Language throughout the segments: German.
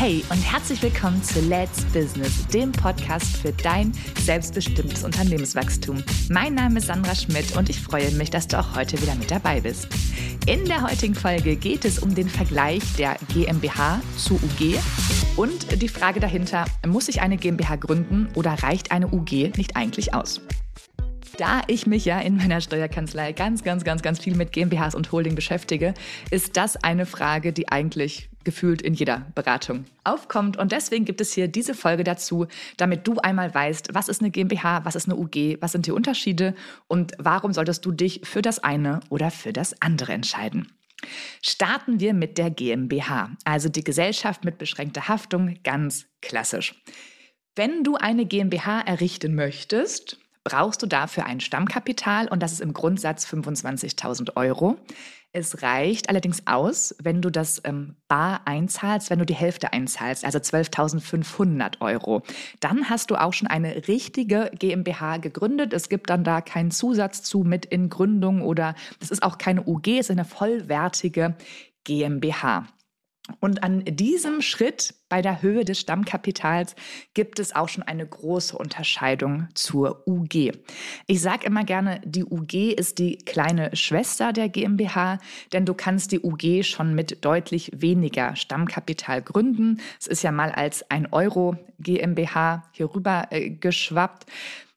Hey und herzlich willkommen zu Let's Business, dem Podcast für dein selbstbestimmtes Unternehmenswachstum. Mein Name ist Sandra Schmidt und ich freue mich, dass du auch heute wieder mit dabei bist. In der heutigen Folge geht es um den Vergleich der GmbH zu UG und die Frage dahinter, muss ich eine GmbH gründen oder reicht eine UG nicht eigentlich aus? Da ich mich ja in meiner Steuerkanzlei ganz, ganz, ganz, ganz viel mit GmbHs und Holding beschäftige, ist das eine Frage, die eigentlich gefühlt in jeder Beratung aufkommt. Und deswegen gibt es hier diese Folge dazu, damit du einmal weißt, was ist eine GmbH, was ist eine UG, was sind die Unterschiede und warum solltest du dich für das eine oder für das andere entscheiden. Starten wir mit der GmbH, also die Gesellschaft mit beschränkter Haftung, ganz klassisch. Wenn du eine GmbH errichten möchtest, brauchst du dafür ein Stammkapital und das ist im Grundsatz 25.000 Euro. Es reicht allerdings aus, wenn du das ähm, bar einzahlst, wenn du die Hälfte einzahlst, also 12.500 Euro. Dann hast du auch schon eine richtige GmbH gegründet. Es gibt dann da keinen Zusatz zu mit in Gründung oder das ist auch keine UG, es ist eine vollwertige GmbH. Und an diesem Schritt bei der Höhe des Stammkapitals gibt es auch schon eine große Unterscheidung zur UG. Ich sage immer gerne, die UG ist die kleine Schwester der GmbH, denn du kannst die UG schon mit deutlich weniger Stammkapital gründen. Es ist ja mal als ein Euro GmbH hier rüber äh, geschwappt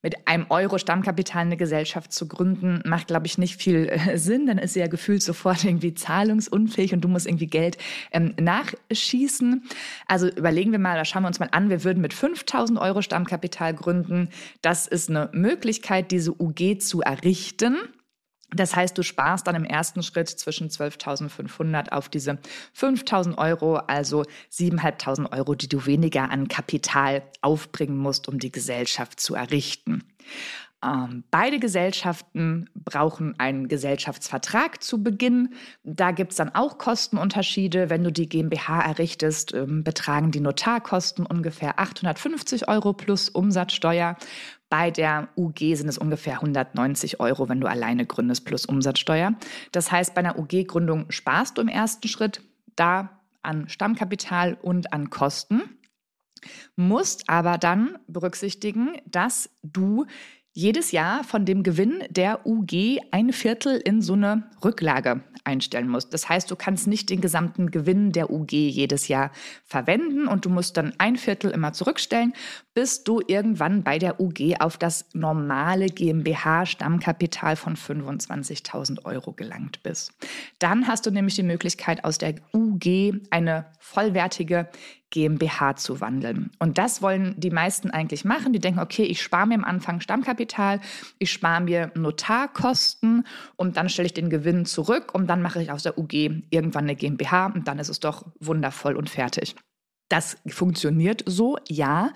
mit einem Euro Stammkapital eine Gesellschaft zu gründen, macht, glaube ich, nicht viel äh, Sinn. Dann ist sie ja gefühlt sofort irgendwie zahlungsunfähig und du musst irgendwie Geld ähm, nachschießen. Also überlegen wir mal, da schauen wir uns mal an, wir würden mit 5000 Euro Stammkapital gründen. Das ist eine Möglichkeit, diese UG zu errichten. Das heißt, du sparst dann im ersten Schritt zwischen 12.500 auf diese 5.000 Euro, also 7.500 Euro, die du weniger an Kapital aufbringen musst, um die Gesellschaft zu errichten. Ähm, beide Gesellschaften brauchen einen Gesellschaftsvertrag zu Beginn. Da gibt es dann auch Kostenunterschiede. Wenn du die GmbH errichtest, ähm, betragen die Notarkosten ungefähr 850 Euro plus Umsatzsteuer. Bei der UG sind es ungefähr 190 Euro, wenn du alleine gründest, plus Umsatzsteuer. Das heißt, bei einer UG-Gründung sparst du im ersten Schritt da an Stammkapital und an Kosten, musst aber dann berücksichtigen, dass du jedes Jahr von dem Gewinn der UG ein Viertel in so eine Rücklage einstellen musst. Das heißt, du kannst nicht den gesamten Gewinn der UG jedes Jahr verwenden und du musst dann ein Viertel immer zurückstellen, bis du irgendwann bei der UG auf das normale GmbH-Stammkapital von 25.000 Euro gelangt bist. Dann hast du nämlich die Möglichkeit, aus der UG eine vollwertige GmbH zu wandeln. Und das wollen die meisten eigentlich machen. Die denken, okay, ich spare mir am Anfang Stammkapital, ich spare mir Notarkosten und dann stelle ich den Gewinn zurück und dann mache ich aus der UG irgendwann eine GmbH und dann ist es doch wundervoll und fertig. Das funktioniert so, ja.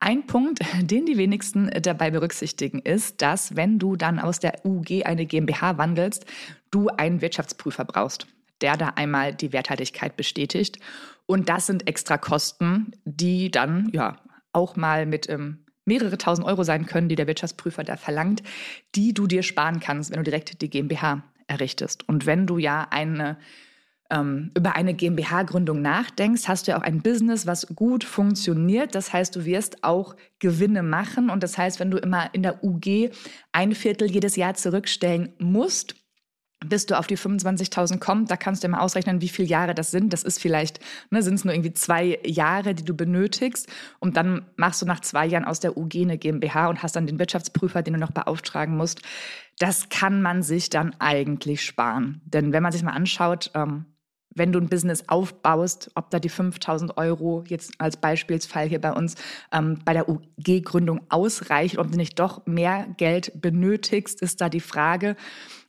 Ein Punkt, den die wenigsten dabei berücksichtigen, ist, dass wenn du dann aus der UG eine GmbH wandelst, du einen Wirtschaftsprüfer brauchst, der da einmal die Werthaltigkeit bestätigt. Und das sind extra Kosten, die dann ja auch mal mit ähm, mehrere tausend Euro sein können, die der Wirtschaftsprüfer da verlangt, die du dir sparen kannst, wenn du direkt die GmbH errichtest. Und wenn du ja eine über eine GmbH-Gründung nachdenkst, hast du ja auch ein Business, was gut funktioniert. Das heißt, du wirst auch Gewinne machen. Und das heißt, wenn du immer in der UG ein Viertel jedes Jahr zurückstellen musst, bis du auf die 25.000 kommst, da kannst du mal ausrechnen, wie viele Jahre das sind. Das ist vielleicht, ne, sind es nur irgendwie zwei Jahre, die du benötigst. Und dann machst du nach zwei Jahren aus der UG eine GmbH und hast dann den Wirtschaftsprüfer, den du noch beauftragen musst. Das kann man sich dann eigentlich sparen. Denn wenn man sich mal anschaut, ähm, wenn du ein Business aufbaust, ob da die 5000 Euro jetzt als Beispielsfall hier bei uns ähm, bei der UG-Gründung ausreicht, ob du nicht doch mehr Geld benötigst, ist da die Frage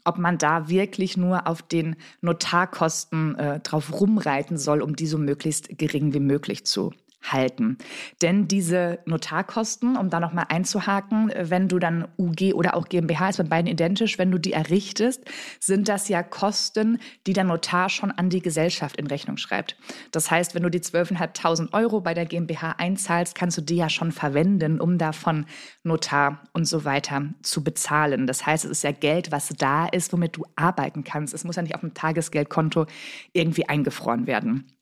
ob man da wirklich nur auf den Notarkosten äh, drauf rumreiten soll, um die so möglichst gering wie möglich zu halten. Denn diese Notarkosten, um da nochmal einzuhaken, wenn du dann UG oder auch GmbH ist bei beiden identisch, wenn du die errichtest, sind das ja Kosten, die der Notar schon an die Gesellschaft in Rechnung schreibt. Das heißt, wenn du die 12.500 Euro bei der GmbH einzahlst, kannst du die ja schon verwenden, um davon Notar und so weiter zu bezahlen. Das heißt, es ist ja Geld, was da ist, womit du arbeiten kannst. Es muss ja nicht auf dem Tagesgeldkonto irgendwie eingefroren werden.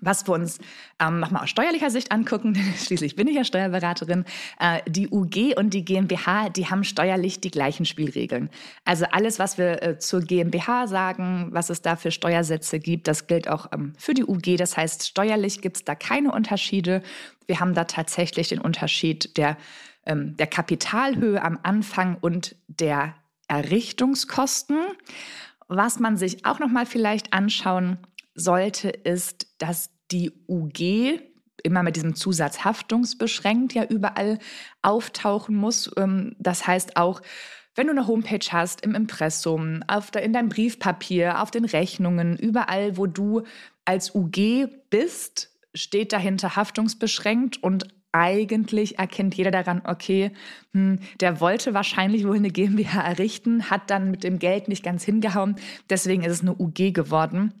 Was wir uns ähm, nochmal aus steuerlicher Sicht angucken, denn schließlich bin ich ja Steuerberaterin, äh, die UG und die GmbH, die haben steuerlich die gleichen Spielregeln. Also alles, was wir äh, zur GmbH sagen, was es da für Steuersätze gibt, das gilt auch ähm, für die UG. Das heißt, steuerlich gibt es da keine Unterschiede. Wir haben da tatsächlich den Unterschied der, ähm, der Kapitalhöhe am Anfang und der Errichtungskosten. Was man sich auch nochmal vielleicht anschauen sollte, ist, dass die UG immer mit diesem Zusatz haftungsbeschränkt ja überall auftauchen muss. Ähm, das heißt auch, wenn du eine Homepage hast, im Impressum, der, in deinem Briefpapier, auf den Rechnungen, überall, wo du als UG bist, steht dahinter haftungsbeschränkt und eigentlich erkennt jeder daran, okay, hm, der wollte wahrscheinlich wohl eine GmbH errichten, hat dann mit dem Geld nicht ganz hingehauen, deswegen ist es eine UG geworden.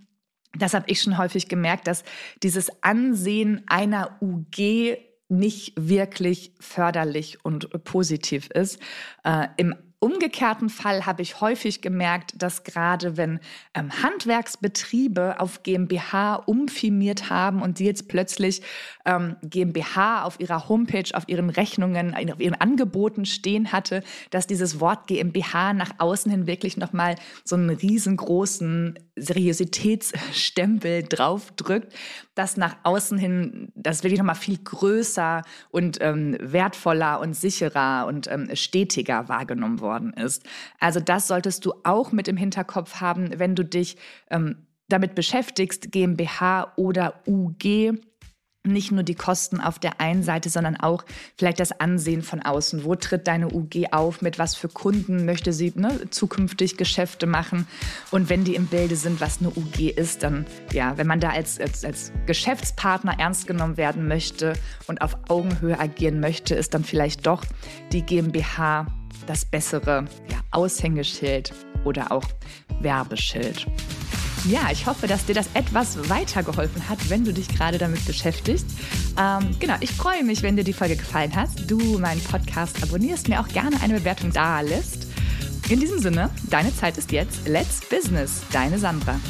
Das habe ich schon häufig gemerkt, dass dieses Ansehen einer UG nicht wirklich förderlich und positiv ist. Äh, Im umgekehrten Fall habe ich häufig gemerkt, dass gerade wenn ähm, Handwerksbetriebe auf GmbH umfirmiert haben und die jetzt plötzlich ähm, GmbH auf ihrer Homepage, auf ihren Rechnungen, auf ihren Angeboten stehen hatte, dass dieses Wort GmbH nach außen hin wirklich nochmal so einen riesengroßen Seriositätsstempel draufdrückt, dass nach außen hin das wirklich nochmal viel größer und ähm, wertvoller und sicherer und ähm, stetiger wahrgenommen worden ist. Also das solltest du auch mit im Hinterkopf haben, wenn du dich ähm, damit beschäftigst, GmbH oder UG nicht nur die Kosten auf der einen Seite, sondern auch vielleicht das Ansehen von außen. Wo tritt deine UG auf? Mit was für Kunden möchte sie ne, zukünftig Geschäfte machen? Und wenn die im Bilde sind, was eine UG ist, dann, ja, wenn man da als, als, als Geschäftspartner ernst genommen werden möchte und auf Augenhöhe agieren möchte, ist dann vielleicht doch die GmbH das bessere ja, Aushängeschild oder auch Werbeschild. Ja, ich hoffe, dass dir das etwas weitergeholfen hat, wenn du dich gerade damit beschäftigst. Ähm, genau, ich freue mich, wenn dir die Folge gefallen hat, du meinen Podcast abonnierst, mir auch gerne eine Bewertung da lässt. In diesem Sinne, deine Zeit ist jetzt. Let's Business, deine Sandra.